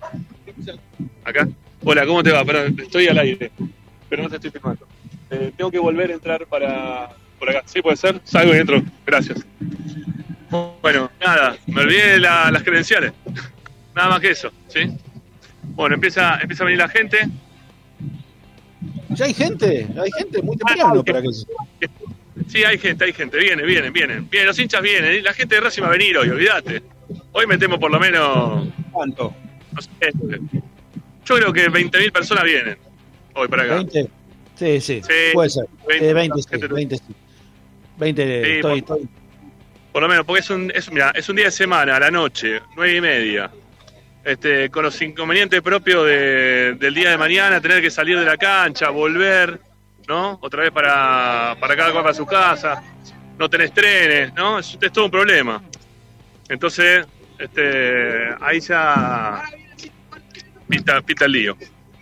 [SPEAKER 1] ¿Acá? Hola, ¿cómo te va? Estoy al aire, pero no te estoy filmando. Eh, tengo que volver a entrar para por acá. ¿Sí puede ser? Salgo y entro. Gracias. Bueno, nada, me olvidé la- las credenciales. [laughs] Nada más que eso, ¿sí? Bueno, empieza, empieza a venir la gente.
[SPEAKER 4] Ya hay gente, hay gente muy temprano para que
[SPEAKER 1] Sí, hay gente, hay gente. Viene, vienen, vienen. Vienen, los hinchas vienen. La gente de Racing va a venir hoy, olvídate. Hoy metemos por lo menos.
[SPEAKER 4] ¿Cuánto?
[SPEAKER 1] No sé. Yo creo que 20.000 personas vienen hoy para acá.
[SPEAKER 4] 20. Sí, sí,
[SPEAKER 1] Sí,
[SPEAKER 4] puede ser.
[SPEAKER 1] 20,
[SPEAKER 4] Eh, 20, sí,
[SPEAKER 1] gente-
[SPEAKER 4] 20, sí. 20,
[SPEAKER 1] Sí,
[SPEAKER 4] estoy,
[SPEAKER 1] por-
[SPEAKER 4] estoy-
[SPEAKER 1] Por lo menos, porque es un, es, mirá, es un día de semana, a la noche, nueve y media. Este, con los inconvenientes propios de- del día de mañana, tener que salir de la cancha, volver, ¿no? Otra vez para, para cada cual para su casa, no tenés trenes, ¿no? Es, todo un problema. Entonces, este, ahí ya pita, pita el lío.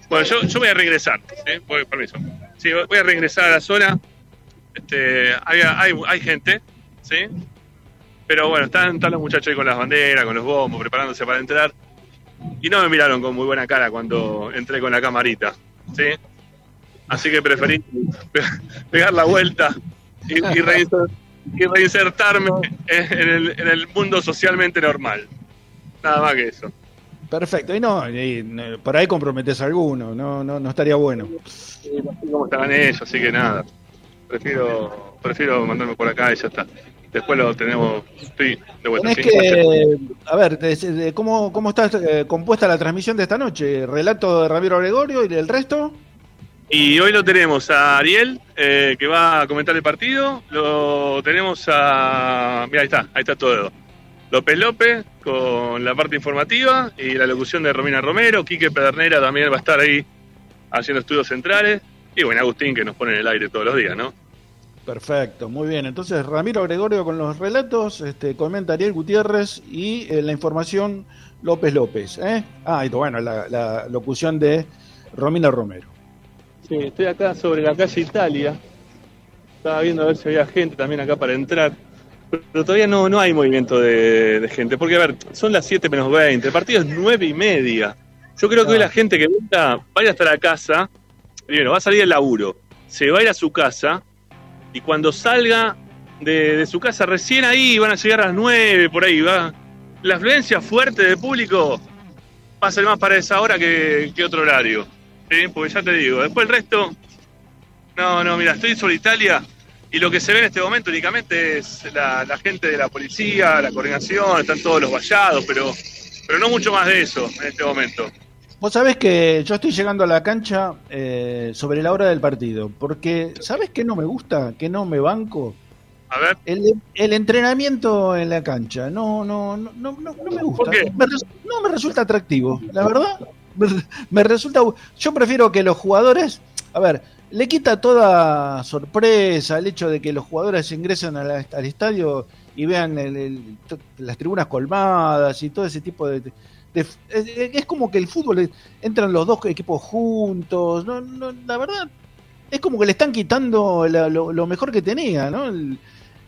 [SPEAKER 1] Bueno, yo, yo voy a regresar, ¿sí? Voy- permiso. Sí, voy a regresar a la zona. Este, hay, hay, hay gente, ¿sí? Pero bueno, están, están los muchachos ahí con las banderas, con los bombos, preparándose para entrar. Y no me miraron con muy buena cara cuando entré con la camarita, ¿sí? Así que preferí pe- [laughs] pegar la vuelta y, y reinser- y reinsertarme en el, en el mundo socialmente normal. Nada más que eso.
[SPEAKER 4] Perfecto. Y no, y, no, por ahí comprometes a alguno, no, no, no estaría bueno.
[SPEAKER 1] cómo estaban ellos, así que nada. Prefiero, prefiero mandarme por acá y ya está. Después lo tenemos. Estoy de vuelta. ¿sí?
[SPEAKER 4] que, a ver, ¿cómo, cómo está eh, compuesta la transmisión de esta noche? ¿Relato de Ramiro Gregorio y el resto?
[SPEAKER 1] Y hoy lo tenemos a Ariel, eh, que va a comentar el partido. Lo tenemos a. Mira, ahí está, ahí está todo. López López con la parte informativa y la locución de Romina Romero. Quique Pedernera también va a estar ahí haciendo estudios centrales. Y bueno, Agustín que nos pone en el aire todos los días, ¿no?
[SPEAKER 4] Perfecto, muy bien. Entonces, Ramiro Gregorio con los relatos, este, comenta Ariel Gutiérrez y eh, la información López López. ¿eh? Ah, y bueno, la, la locución de Romina Romero.
[SPEAKER 1] Sí, estoy acá sobre la calle Italia. Estaba viendo a ver si había gente también acá para entrar. Pero todavía no, no hay movimiento de, de gente. Porque, a ver, son las 7 menos 20. El partido es 9 y media. Yo creo que hoy la gente que venga va a ir hasta la casa. Primero, va a salir del laburo. Se va a ir a su casa. Y cuando salga de, su casa, recién ahí van a llegar a las 9, por ahí. va La afluencia fuerte de público va a ser más para esa hora que, que otro horario. Sí, porque ya te digo, después el resto. No, no, mira, estoy sobre Italia y lo que se ve en este momento únicamente es la, la gente de la policía, la coordinación, están todos los vallados, pero, pero no mucho más de eso en este momento.
[SPEAKER 4] Vos sabés que yo estoy llegando a la cancha eh, sobre la hora del partido, porque ¿sabés qué no me gusta? Que no me banco.
[SPEAKER 1] A ver.
[SPEAKER 4] El, el entrenamiento en la cancha, no, no, no, no, no me gusta.
[SPEAKER 1] ¿Por qué?
[SPEAKER 4] Me res- no me resulta atractivo, la verdad. Me, me resulta. Yo prefiero que los jugadores. A ver, le quita toda sorpresa el hecho de que los jugadores ingresen la- al estadio y vean el- el- las tribunas colmadas y todo ese tipo de. Es, como que el fútbol entran los dos equipos juntos. No, no, la verdad, es como que le están quitando la- lo, mejor que tenía, ¿no? El,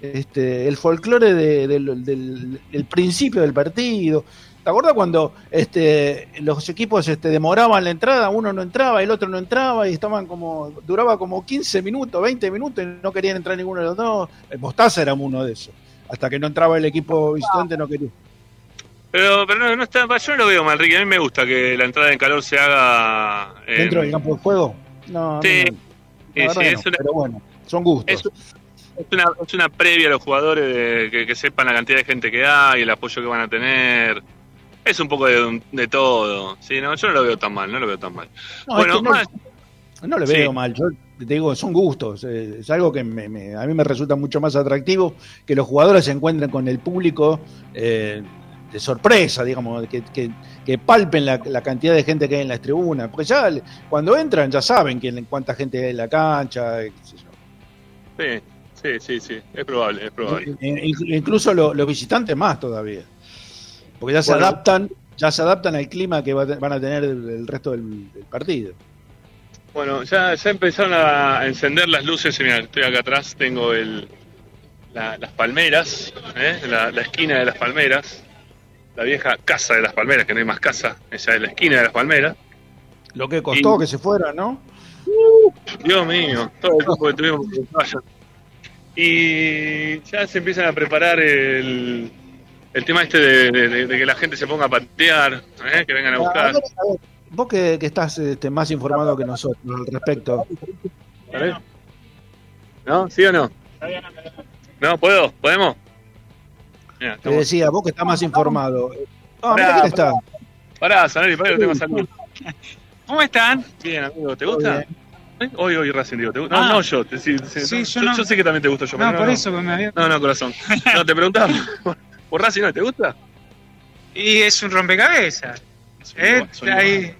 [SPEAKER 4] este, el folclore de- del, principio del partido. ¿Te acuerdas cuando este, los equipos este, demoraban la entrada? Uno no entraba, el otro no entraba y estaban como. duraba como 15 minutos, 20 minutos y no querían entrar ninguno de los dos. El Mostaza era uno de esos. Hasta que no entraba el equipo visitante, no quería.
[SPEAKER 1] Pero, pero no, no está, yo no lo veo mal, Ricky. A mí me gusta que la entrada en calor se haga. eh,
[SPEAKER 4] ¿Dentro del campo de juego? No,
[SPEAKER 1] Sí,
[SPEAKER 4] no.
[SPEAKER 1] sí, es una-
[SPEAKER 4] pero bueno, son gustos.
[SPEAKER 1] Es, es una, es una previa a los jugadores de que, que sepan la cantidad de gente que hay, el apoyo que van a tener. Es un poco de, de todo. Sí, no, yo no lo veo tan mal, no lo veo tan mal.
[SPEAKER 4] No,
[SPEAKER 1] bueno,
[SPEAKER 4] es que no-
[SPEAKER 1] más-
[SPEAKER 4] No le
[SPEAKER 1] Sí.
[SPEAKER 4] veo mal, yo te digo, son gustos, eh, es algo que me- me- a mí me resulta mucho más atractivo que los jugadores se encuentren con el público eh, de sorpresa, digamos, que, que- que palpen la, la cantidad de gente que hay en las tribunas, porque ya cuando entran ya saben quién, cuánta gente hay en la cancha, eh, qué sé yo.
[SPEAKER 1] sí, sí, sí, sí, es probable, es probable.
[SPEAKER 4] E- e- incluso lo- los visitantes más todavía, porque ya se
[SPEAKER 1] Bueno.
[SPEAKER 4] adaptan, ya se adaptan al clima que van a tener el, resto del- del partido.
[SPEAKER 1] Bueno, ya, ya empezaron a encender las luces. y Mira, estoy acá atrás, tengo el, la- las palmeras, ¿eh? la, la esquina de las palmeras, la vieja casa de las palmeras, que no hay más casa, esa es la esquina de las palmeras.
[SPEAKER 4] Lo que costó
[SPEAKER 1] Y-
[SPEAKER 4] que se fueran, ¿no?
[SPEAKER 1] Dios mío, todo el tiempo que tuvimos que. Y ya se empiezan a preparar el, el tema este de, de- de- de que la gente se ponga a patear, ¿eh? que vengan a
[SPEAKER 4] A
[SPEAKER 1] buscar.
[SPEAKER 4] ver, a ver, vos que, que estás este, más informado que nosotros al respecto.
[SPEAKER 1] Ver. ¿No? ¿Sí o no? ¿No? ¿Puedo? ¿Podemos? Mira,
[SPEAKER 4] Te decía, vos que estás más informado. Ah,
[SPEAKER 1] Pará,
[SPEAKER 4] mirá quién está.
[SPEAKER 1] Pará, Sanari, pará que lo tengo salud. [laughs]
[SPEAKER 9] ¿Cómo están?
[SPEAKER 1] Bien, amigo, ¿te gusta?
[SPEAKER 4] bien.
[SPEAKER 1] ¿Eh? Hoy, hoy, Racing, digo, ¿te gusta?
[SPEAKER 9] Ah.
[SPEAKER 1] No, no, yo. te- sí, sí,
[SPEAKER 9] Sí,
[SPEAKER 1] no,
[SPEAKER 9] yo
[SPEAKER 1] yo,
[SPEAKER 9] no.
[SPEAKER 1] yo sé que también te gusta yo.
[SPEAKER 9] No,
[SPEAKER 1] pero
[SPEAKER 9] por
[SPEAKER 1] no.
[SPEAKER 9] eso que me había...
[SPEAKER 1] No, no, corazón. [laughs] No, te preguntaba por, [laughs] por Racing, ¿no? ¿Te gusta?
[SPEAKER 9] Y es un rompecabezas. ¿eh?
[SPEAKER 1] Soy
[SPEAKER 9] Hay,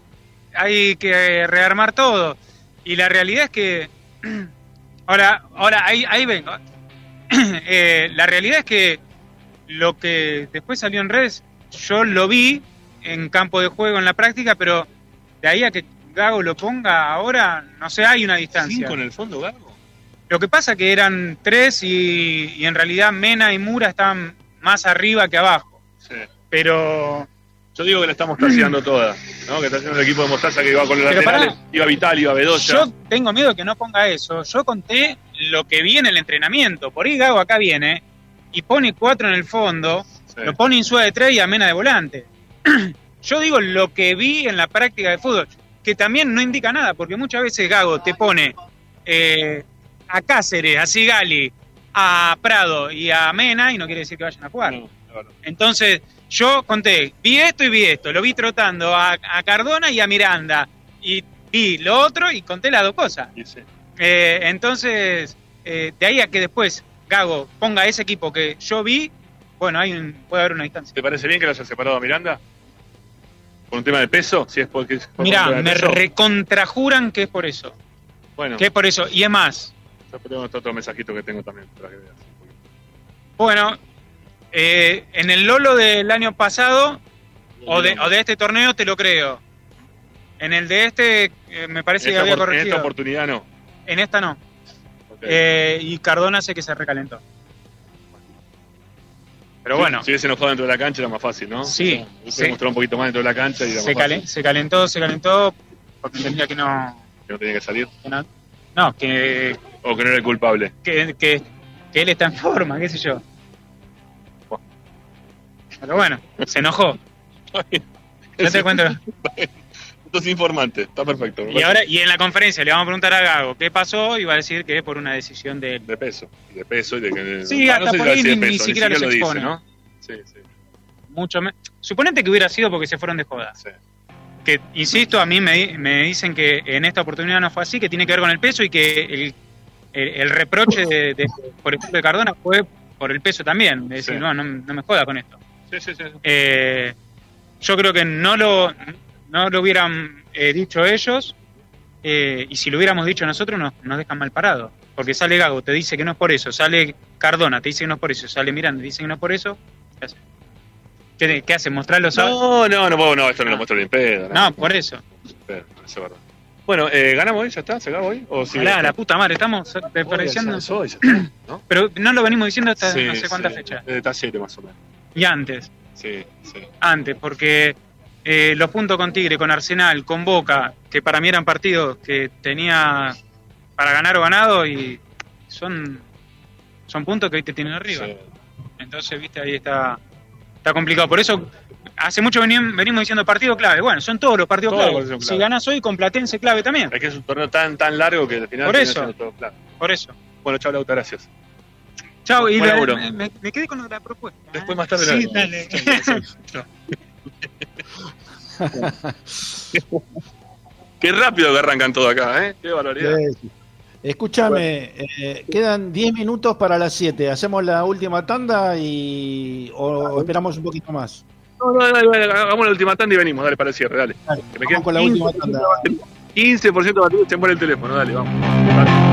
[SPEAKER 9] hay que rearmar todo. Y la realidad es que... [clears throat] Ahora, ahora ahí, ahí vengo. Eh, [clears throat] la realidad es que lo que después salió en redes, yo lo vi en campo de juego en la práctica, pero de ahí a que Gago lo ponga ahora, no sé, hay una distancia.
[SPEAKER 1] ¿Cinco en el fondo, Gago?
[SPEAKER 9] Lo que pasa que eran tres y, y en realidad Mena y Mura estaban más arriba que abajo.
[SPEAKER 1] Sí.
[SPEAKER 9] Pero
[SPEAKER 1] Yo digo que la estamos taseando toda, ¿no? Que está haciendo el equipo de Mostaza que iba con los
[SPEAKER 9] Pero
[SPEAKER 1] laterales. Iba Vital, iba Bedoya.
[SPEAKER 9] yo tengo miedo que no ponga eso. Yo conté lo que vi en el entrenamiento. Por ahí Gago acá viene y pone cuatro en el fondo,
[SPEAKER 1] Sí.
[SPEAKER 9] lo pone Insúa de tres y a Mena de volante. [clears throat] yo digo lo que vi en la práctica de fútbol, que también no indica nada, porque muchas veces Gago te pone eh, a Cáceres, a Sigali, a Prado y a Mena y no quiere decir que vayan a jugar.
[SPEAKER 1] No, claro.
[SPEAKER 9] Entonces, yo conté, vi esto y vi esto, lo vi trotando a, a Cardona y a Miranda, y vi lo otro y conté las dos cosas.
[SPEAKER 1] Sí.
[SPEAKER 9] Eh, entonces, eh, de ahí a que después Gago ponga ese equipo que yo vi, bueno, hay un- puede haber una distancia.
[SPEAKER 1] ¿Te parece bien que lo haya separado a Miranda? ¿Por un tema de peso? Si es porque es por
[SPEAKER 9] Mirá, me
[SPEAKER 1] peso.
[SPEAKER 9] recontrajuran que es por eso.
[SPEAKER 1] Bueno,
[SPEAKER 9] Que es por eso. Y es más,
[SPEAKER 1] este otro mensajito que tengo también para que veas.
[SPEAKER 9] bueno, eh, en el Lolo del año pasado o de, o de este torneo te lo creo. En el de este eh, me parece
[SPEAKER 1] En
[SPEAKER 9] que había
[SPEAKER 1] opor- en esta
[SPEAKER 9] corregido.
[SPEAKER 1] oportunidad no.
[SPEAKER 9] En esta no. Eh, y Cardona sé que se recalentó. Pero bueno,
[SPEAKER 1] Si hubiese enojado dentro de la cancha era más fácil, ¿no?
[SPEAKER 9] Sí, sí.
[SPEAKER 1] mostrado un poquito más dentro de la cancha y era
[SPEAKER 9] se,
[SPEAKER 1] más
[SPEAKER 9] calen- se calentó, se calentó porque entendía que no,
[SPEAKER 1] que no tenía que salir.
[SPEAKER 9] que no, no, que,
[SPEAKER 1] O que no era el culpable.
[SPEAKER 9] que, que, que él está en forma, qué sé yo. Pero bueno, se enojó. [laughs] Yo te cuento. [laughs]
[SPEAKER 1] Sos informante, está perfecto.
[SPEAKER 9] Y ahora, y en la conferencia le vamos a preguntar a Gago qué pasó y va a decir que es por una decisión de él.
[SPEAKER 1] De peso. Y de peso y de que.
[SPEAKER 9] Sí,
[SPEAKER 1] Ah,
[SPEAKER 9] hasta
[SPEAKER 1] si
[SPEAKER 9] por
[SPEAKER 1] lo
[SPEAKER 9] ahí ni, ni siquiera los
[SPEAKER 1] lo dice,
[SPEAKER 9] expone.
[SPEAKER 1] ¿no? Sí, sí.
[SPEAKER 9] Mucho me- Suponete que hubiera sido porque se fueron de joda.
[SPEAKER 1] Sí.
[SPEAKER 9] Que, insisto, a mí me, me dicen que en esta oportunidad no fue así, que tiene que ver con el peso y que el, el, el reproche, de, de- por ejemplo, de Cardona fue por el peso también. De decir,
[SPEAKER 1] Sí.
[SPEAKER 9] no, no, no me joda con esto.
[SPEAKER 1] Sí, sí, sí.
[SPEAKER 9] Eh, yo creo que no lo, no lo hubieran eh, dicho ellos eh, y si lo hubiéramos dicho nosotros nos, nos dejan mal parados. Porque sale Gago, te dice que no es por eso, sale Cardona, te dice que no es por eso, sale Miranda, te dice que no es por eso. ¿Qué hace? ¿Qué, qué hace? ¿Mostrar los
[SPEAKER 1] No, no, no, puedo, no, esto no lo muestro ni en pedo.
[SPEAKER 9] No, por eso.
[SPEAKER 1] Pedo, eso es verdad. Bueno, eh, ¿ganamos hoy? ¿Ya está? ¿Se acaba hoy? ¿O sigue
[SPEAKER 9] Ojalá, la puta madre, estamos desperdiciando.
[SPEAKER 1] ¿no?
[SPEAKER 9] Pero no lo venimos diciendo hasta
[SPEAKER 1] Sí,
[SPEAKER 9] no sé cuántas
[SPEAKER 1] sí,
[SPEAKER 9] fechas.
[SPEAKER 1] Desde talleres más o menos.
[SPEAKER 9] Y antes,
[SPEAKER 1] Sí, sí.
[SPEAKER 9] antes, porque eh, los puntos con Tigre, con Arsenal, con Boca, que para mí eran partidos que tenía para ganar o ganado y son, son puntos que hoy te tienen arriba.
[SPEAKER 1] Sí.
[SPEAKER 9] Entonces, viste, ahí está, está complicado. Por eso, hace mucho venim- venimos diciendo partido clave. Bueno, son todos los partidos
[SPEAKER 1] Todos
[SPEAKER 9] clave. Si
[SPEAKER 1] clave.
[SPEAKER 9] ganás hoy, con Platense clave también.
[SPEAKER 1] Es que es un torneo tan, tan largo que al final
[SPEAKER 9] Por eso.
[SPEAKER 1] todo claro.
[SPEAKER 9] Por eso.
[SPEAKER 1] Bueno, chao, Lauta, gracias.
[SPEAKER 9] Chao, y la- me, me- me quedé con la propuesta.
[SPEAKER 1] Después más tarde
[SPEAKER 9] Sí,
[SPEAKER 1] la-
[SPEAKER 9] dale. [laughs] [laughs]
[SPEAKER 1] Qué rápido que arrancan todo acá, ¿eh? Qué barbaridad.
[SPEAKER 4] Sí. Escúchame, eh, quedan 10 minutos para las 7. ¿Hacemos la última tanda y o, esperamos un poquito más?
[SPEAKER 1] No, no, dale, dale, hagamos la última tanda y venimos, dale para el cierre, dale.
[SPEAKER 4] Dale,
[SPEAKER 1] Que me
[SPEAKER 4] vamos con la
[SPEAKER 1] 15,
[SPEAKER 4] última tanda.
[SPEAKER 1] 15% de batería se muere el teléfono, dale, vamos. Dale.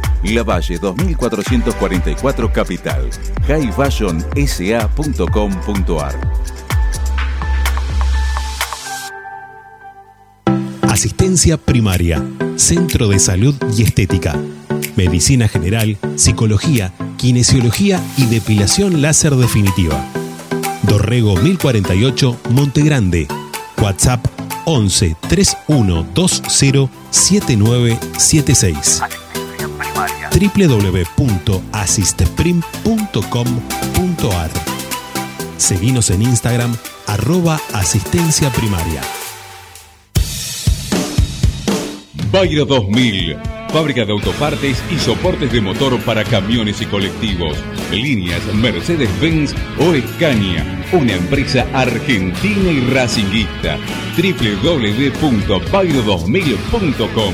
[SPEAKER 2] La Valle 2444 Capital. highfashionsa.com.ar
[SPEAKER 6] Asistencia primaria, Centro de Salud y Estética. Medicina General, Psicología, Kinesiología y Depilación Láser Definitiva. Dorrego 1048, Monte Grande. WhatsApp 11 3120 7976 www.asisteprim.com.ar Seguinos en Instagram arroba asistencia primaria.
[SPEAKER 2] Bayro 2000, fábrica de autopartes y soportes de motor para camiones y colectivos. Líneas Mercedes-Benz o Escaña, una empresa argentina y racinguista. www.bayro2000.com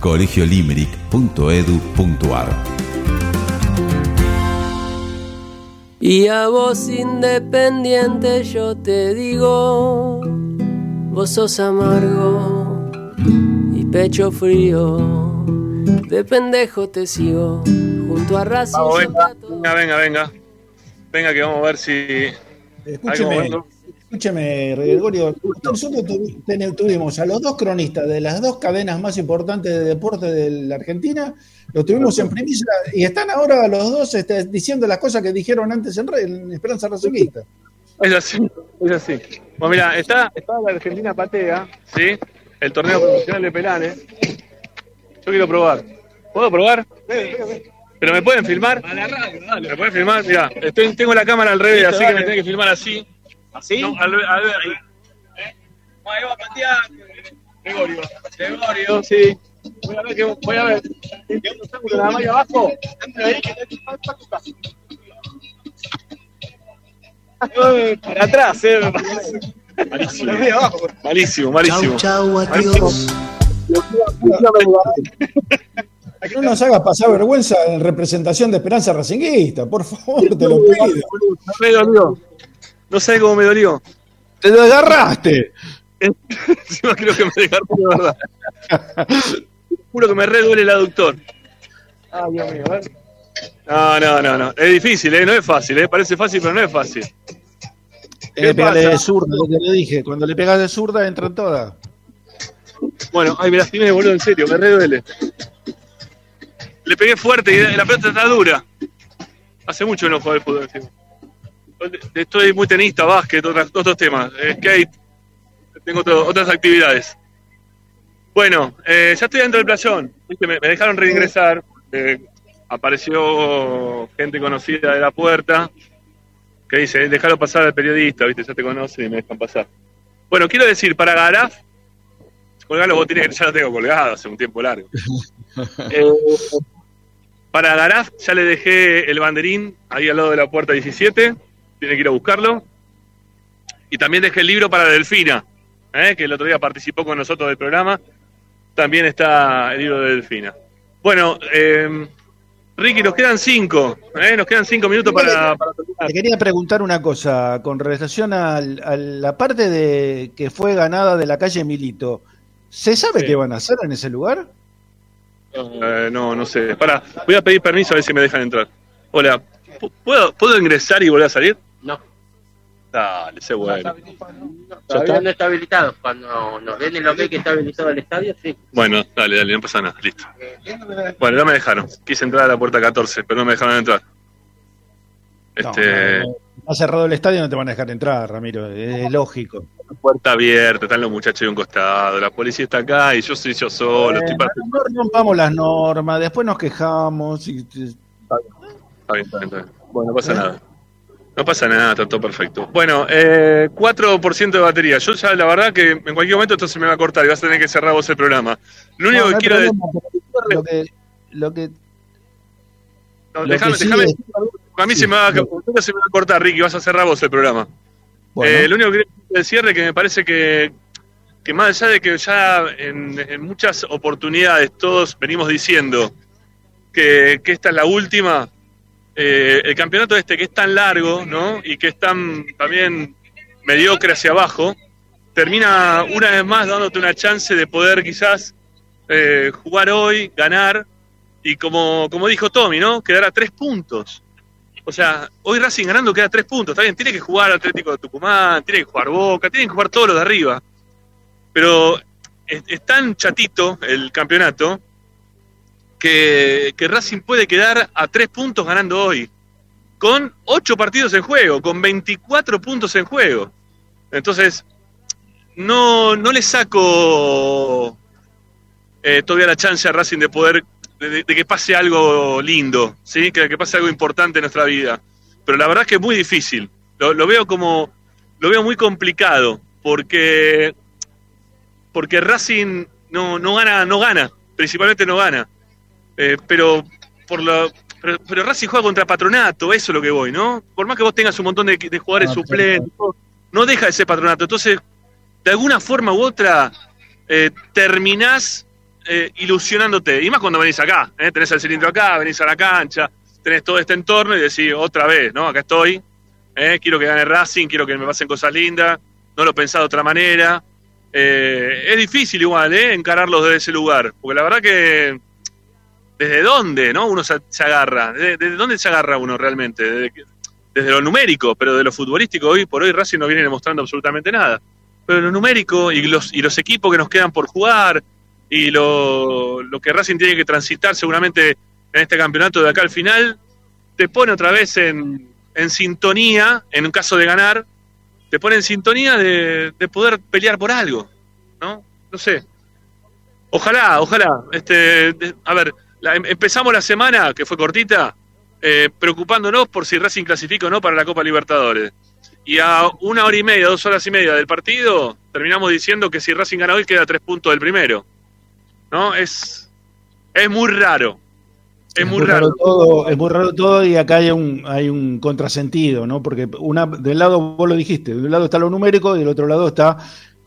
[SPEAKER 2] colegiolimerick.edu.ar
[SPEAKER 10] Y a vos independiente yo te digo, vos sos amargo y pecho frío, de pendejo te sigo, junto a Racing.
[SPEAKER 1] Vamos, venga, venga, venga, venga. Venga que vamos a ver si...
[SPEAKER 4] Escúcheme, escúcheme, Gregorio. Nosotros tuvimos a los dos cronistas de las dos cadenas más importantes de deporte de la Argentina, los tuvimos en primicia y están ahora los dos este, diciendo las cosas que dijeron antes en, Re- en Esperanza Racingista.
[SPEAKER 1] Es así, es así. Bueno, mira, está, está la Argentina Patea, ¿sí? El torneo profesional de Pelanes. Yo quiero probar. ¿Puedo probar? ¿Pero me pueden filmar? ¿Me pueden filmar? Mira, tengo la cámara al revés,
[SPEAKER 5] Listo,
[SPEAKER 1] así que me tienen que filmar así.
[SPEAKER 5] ¿Así?
[SPEAKER 1] No, al, al revés. Ahí va pateando. Gregorio. Gregorio, sí. Voy a ver, que, voy a ver. ¿Qué obstáculo nada más ahí abajo? Entra ahí, que te va a tocar.
[SPEAKER 5] Para atrás, eh.
[SPEAKER 1] Malísimo. Malísimo, malísimo.
[SPEAKER 3] Chau, chau,
[SPEAKER 1] Malísimo.
[SPEAKER 4] No nos hagas pasar vergüenza en representación de Esperanza Racinguista, por favor, te lo pido.
[SPEAKER 1] No sé cómo me dolió.
[SPEAKER 4] ¡Te desgarraste! [laughs]
[SPEAKER 1] Encima creo que me dejaron de verdad. Juro que me re duele el aductor. Ay, Dios mío, a ver. No, no, no, no. Es difícil, ¿eh? No es fácil, ¿eh? Parece fácil, pero no es fácil.
[SPEAKER 4] Eh, pegale
[SPEAKER 1] pasa?
[SPEAKER 4] de zurda, lo que le dije. Cuando le pegas de zurda, entran todas.
[SPEAKER 1] Bueno, ay, me lastimé, boludo, en serio, me re duele. Le pegué fuerte y la pelota está dura. Hace mucho que no juego al fútbol encima. Estoy muy tenista, básquet, otras- otros temas. eh, Skate, tengo otro- otras actividades. Bueno, eh, ya estoy dentro del playón. Viste, Me, me dejaron reingresar. eh, apareció gente conocida de la puerta que dice, déjalo pasar al periodista, viste, ya te conocen y me dejan pasar. Bueno, quiero decir, para Garaf, colgar los botines que ya los tengo colgados hace un tiempo largo. [laughs] Eh, para Garaf ya le dejé el banderín ahí al lado de la puerta 17, tiene que ir a buscarlo. Y también dejé el libro para Delfina, ¿eh? que el otro día participó con nosotros del programa. También está el libro de Delfina. Bueno, eh, Ricky, nos quedan cinco, ¿eh? nos quedan cinco minutos para, para.
[SPEAKER 4] Te quería preguntar una cosa con relación al- a, la parte de que fue ganada de la calle Milito. ¿Se sabe qué van a hacer en ese lugar?
[SPEAKER 1] Eh, no, no sé. Para, voy a pedir permiso a ver si me dejan entrar. Hola, ¿pu- ¿puedo, ¿puedo ingresar y volver a salir?
[SPEAKER 11] No.
[SPEAKER 1] Dale, sé bueno.
[SPEAKER 11] Todavía no está habilitado. Cuando nos den el ok que está habilitado el estadio, sí.
[SPEAKER 1] Bueno, dale, dale, no pasa nada, listo. Bueno, ya me dejaron. Quise entrar a la puerta 14, pero no me dejaron entrar. Este,
[SPEAKER 4] Ha cerrado el estadio, no te van a dejar entrar, Ramiro. Es lógico.
[SPEAKER 1] puerta abierta, están los muchachos de un costado, la policía está acá y yo soy yo solo. estoy para-
[SPEAKER 4] No rompamos las normas, después nos quejamos. Y...
[SPEAKER 1] Está bien, está bien, está bien. Bueno, no pasa nada. No pasa nada, está todo perfecto. Bueno, eh, 4% de batería. Yo ya la verdad que en cualquier momento esto se me va a cortar y vas a tener que cerrar vos el programa. Lo único
[SPEAKER 4] No, no
[SPEAKER 1] que quiero decir...
[SPEAKER 4] problema, pero lo que, lo que
[SPEAKER 1] No,
[SPEAKER 4] Lo
[SPEAKER 1] déjame,
[SPEAKER 4] que sí
[SPEAKER 1] déjame
[SPEAKER 4] es-
[SPEAKER 1] a mí se, me va, a- se me va a cortar, Ricky, vas a cerrar vos el programa.
[SPEAKER 4] Bueno.
[SPEAKER 1] Eh, lo único que quiero decir de cierre que me parece que, que más allá de que ya en, en muchas oportunidades todos venimos diciendo que, que esta es la última, eh, el campeonato este que es tan largo, ¿no? Y que es tan también mediocre hacia abajo, termina una vez más dándote una chance de poder quizás eh, jugar hoy, ganar y como, como dijo Tommy, ¿no? Quedar a tres puntos. O sea, hoy Racing ganando queda tres puntos. Está bien, tiene que jugar Atlético de Tucumán, tiene que jugar Boca, tienen que jugar todos los de arriba. Pero es, es tan chatito el campeonato que, que Racing puede quedar a tres puntos ganando hoy. Con ocho partidos en juego, con 24 puntos en juego. Entonces, no, no le saco eh, todavía la chance a Racing de poder, de, que pase algo lindo, ¿sí? que, que pase algo importante en nuestra vida. Pero la verdad es que es muy difícil, Lo, lo veo como, lo veo muy complicado, porque, porque Racing no, no gana, no gana, principalmente no gana. Eh, pero por lo, pero, pero Racing juega contra Patronato, eso es lo que voy, ¿no? Por más que vos tengas un montón de, de jugadores
[SPEAKER 4] Ah,
[SPEAKER 1] suplentes, no deja de ser Patronato. Entonces, de alguna forma u otra, eh, terminás eh, ilusionándote. Y más cuando venís acá, ¿eh? tenés el cilindro acá, venís a la cancha, tenés todo este entorno y decís, otra vez, ¿no? Acá estoy, ¿eh? quiero que gane Racing, quiero que me pasen cosas lindas, no lo pensaba de otra manera. Eh, es difícil igual, ¿eh? Encararlos desde ese lugar, porque la verdad que desde dónde, ¿no? Uno se, se agarra, ¿Desde, dónde se agarra uno realmente? Desde, desde lo numérico, pero de lo futbolístico hoy por hoy Racing no viene demostrando absolutamente nada. Pero lo numérico y los, y los equipos que nos quedan por jugar y lo, lo que Racing tiene que transitar seguramente en este campeonato de acá al final, te pone otra vez en, en sintonía, en un caso de ganar, te pone en sintonía de, de poder pelear por algo, ¿no? No sé. Ojalá, ojalá. Este, a ver, la- em- empezamos la semana, que fue cortita, eh, preocupándonos por si Racing clasifica o no para la Copa Libertadores. Y a una hora y media, dos horas y media del partido, terminamos diciendo que si Racing gana hoy queda tres puntos del primero. ¿No? Es, es muy raro. Es, muy raro.
[SPEAKER 4] todo, es muy raro todo y acá hay un, hay un contrasentido, ¿no? Porque una, del lado, vos lo dijiste, de un lado está lo numérico y del otro lado está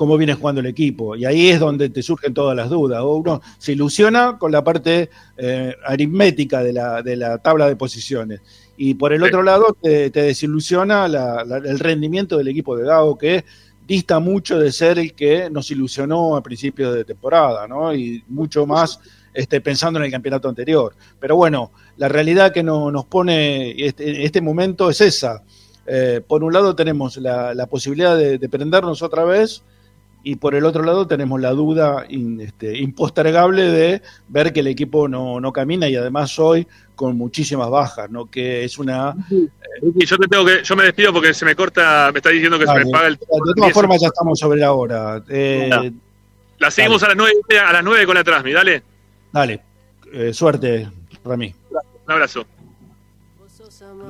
[SPEAKER 4] cómo viene jugando el equipo. Y ahí es donde te surgen todas las dudas. O uno se ilusiona con la parte eh, aritmética de la, de la tabla de posiciones. Y por el otro lado te, te desilusiona la- la- el rendimiento del equipo de Gago, que dista mucho de ser el que nos ilusionó a principios de temporada, ¿no? Y mucho más este, pensando en el campeonato anterior. Pero bueno, la realidad que no- nos pone este, este momento es esa. Eh, por un lado tenemos la, la posibilidad de, de prendernos otra vez y por el otro lado tenemos la duda in- este, impostergable de ver que el equipo no, no camina y además hoy con muchísimas bajas, ¿no? que es una...
[SPEAKER 1] Y yo te tengo que, yo me despido porque se me corta, me está diciendo que se me paga el.
[SPEAKER 4] de todas formas ya estamos sobre la hora. Eh.
[SPEAKER 1] La seguimos a las nueve, a las nueve con la Transmi, dale.
[SPEAKER 4] Dale, eh, suerte, Rami.
[SPEAKER 1] Un abrazo.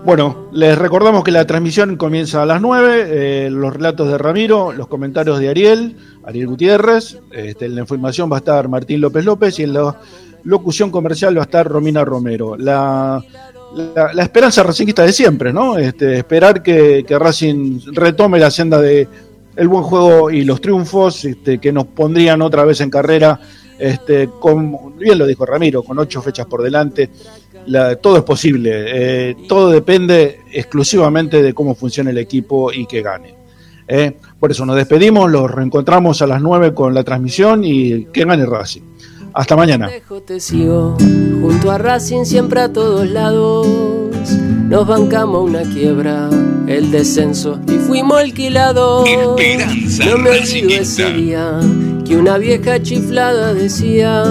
[SPEAKER 4] Bueno, les recordamos que la transmisión comienza a las 9, eh, los relatos de Ramiro, los comentarios de Ariel, Ariel Gutiérrez, este, en la información va a estar Martín López López y en la locución comercial va a estar Romina Romero. La, la, la esperanza racinguista de siempre, ¿no? Este, esperar que, que Racing retome la senda de el buen juego y los triunfos este, que nos pondrían otra vez en carrera, este, con, bien lo dijo Ramiro, con ocho fechas por delante la- todo es posible, eh, todo depende exclusivamente de cómo funciona el equipo y que gane. Eh, por eso nos despedimos, los reencontramos a las 9 con la transmisión y que gane Racing. Hasta mañana.
[SPEAKER 10] Te sigo junto a Racing siempre a todos lados. Nos bancamos una quiebra, el descenso y fuimos alquilados.
[SPEAKER 2] Esperanza
[SPEAKER 10] no me olvido ese día que una vieja chiflada decía.